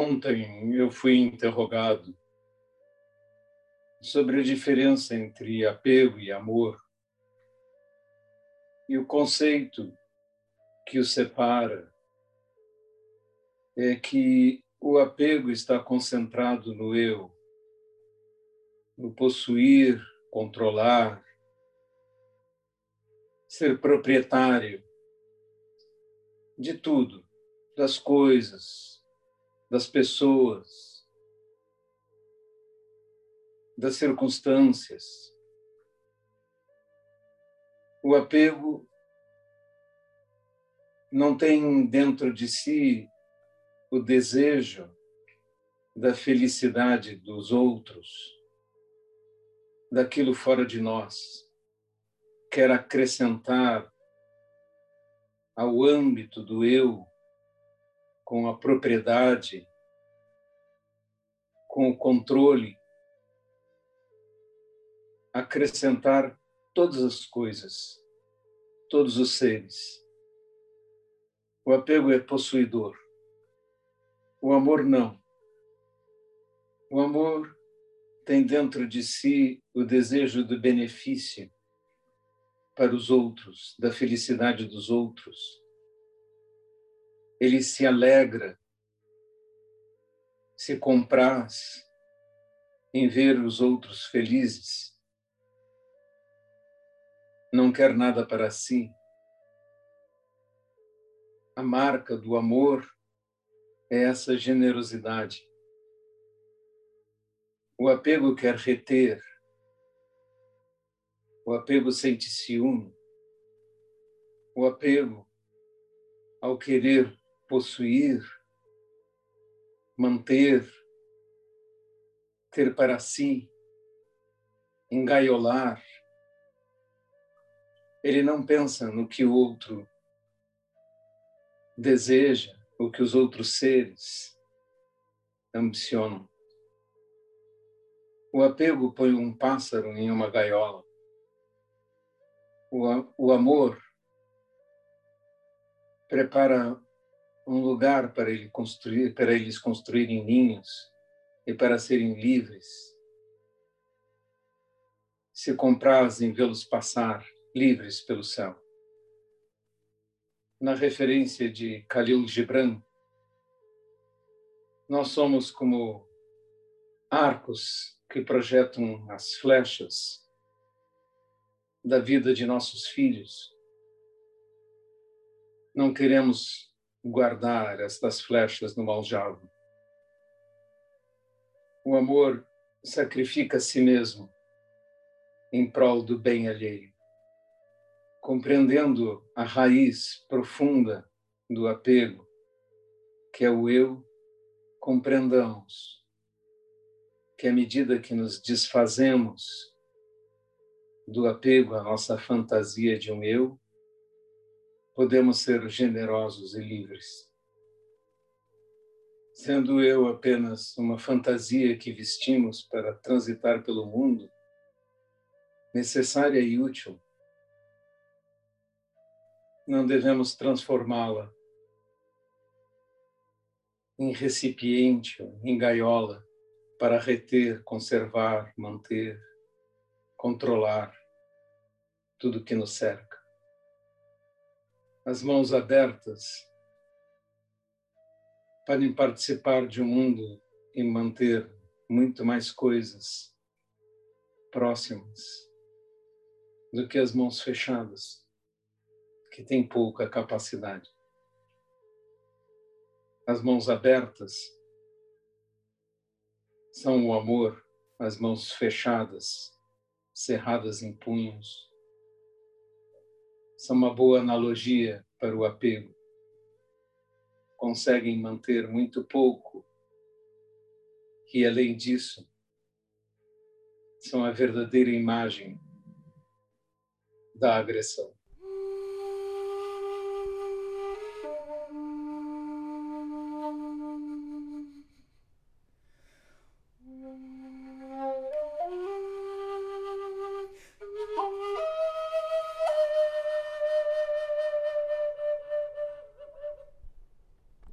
Ontem eu fui interrogado sobre a diferença entre apego e amor e o conceito que os separa é que o apego está concentrado no eu, no possuir, controlar, ser proprietário de tudo, das coisas, das pessoas, das circunstâncias. O apego não tem dentro de si o desejo da felicidade dos outros, daquilo fora de nós. Quer acrescentar ao âmbito do eu com a propriedade, com o controle, acrescentar todas as coisas, todos os seres. O apego é possuidor. O amor não. O amor tem dentro de si o desejo do benefício para os outros, da felicidade dos outros ele se alegra, se compraz em ver os outros felizes. Não quer nada para si. A marca do amor é essa generosidade. O apego quer reter. O apego sente ciúme. O apego, ao querer possuir, manter, ter para si, engaiolar. Ele não pensa no que o outro deseja, o que os outros seres ambicionam. O apego põe um pássaro em uma gaiola. O, o amor prepara um lugar para ele construir, para eles construírem ninhos e para serem livres. Se comprazem vê-los passar livres pelo céu. Na referência de Khalil Gibran, nós somos como arcos que projetam as flechas da vida de nossos filhos. Não queremos guardar estas flechas no aljavo. O amor sacrifica a si mesmo em prol do bem alheio. Compreendendo a raiz profunda do apego, que é o eu, compreendamos que à medida que nos desfazemos do apego à nossa fantasia de um eu, podemos ser generosos e livres. Sendo eu apenas uma fantasia que vestimos para transitar pelo mundo, necessária e útil, não devemos transformá-la em recipiente, em gaiola, para reter, conservar, manter, controlar tudo que nos cerca as mãos abertas podem participar de um mundo e manter muito mais coisas próximas do que as mãos fechadas, que têm pouca capacidade. As mãos abertas são o amor, as mãos fechadas, cerradas em punhos, são uma boa analogia para o apego. Conseguem manter muito pouco e, além disso, são a verdadeira imagem da agressão.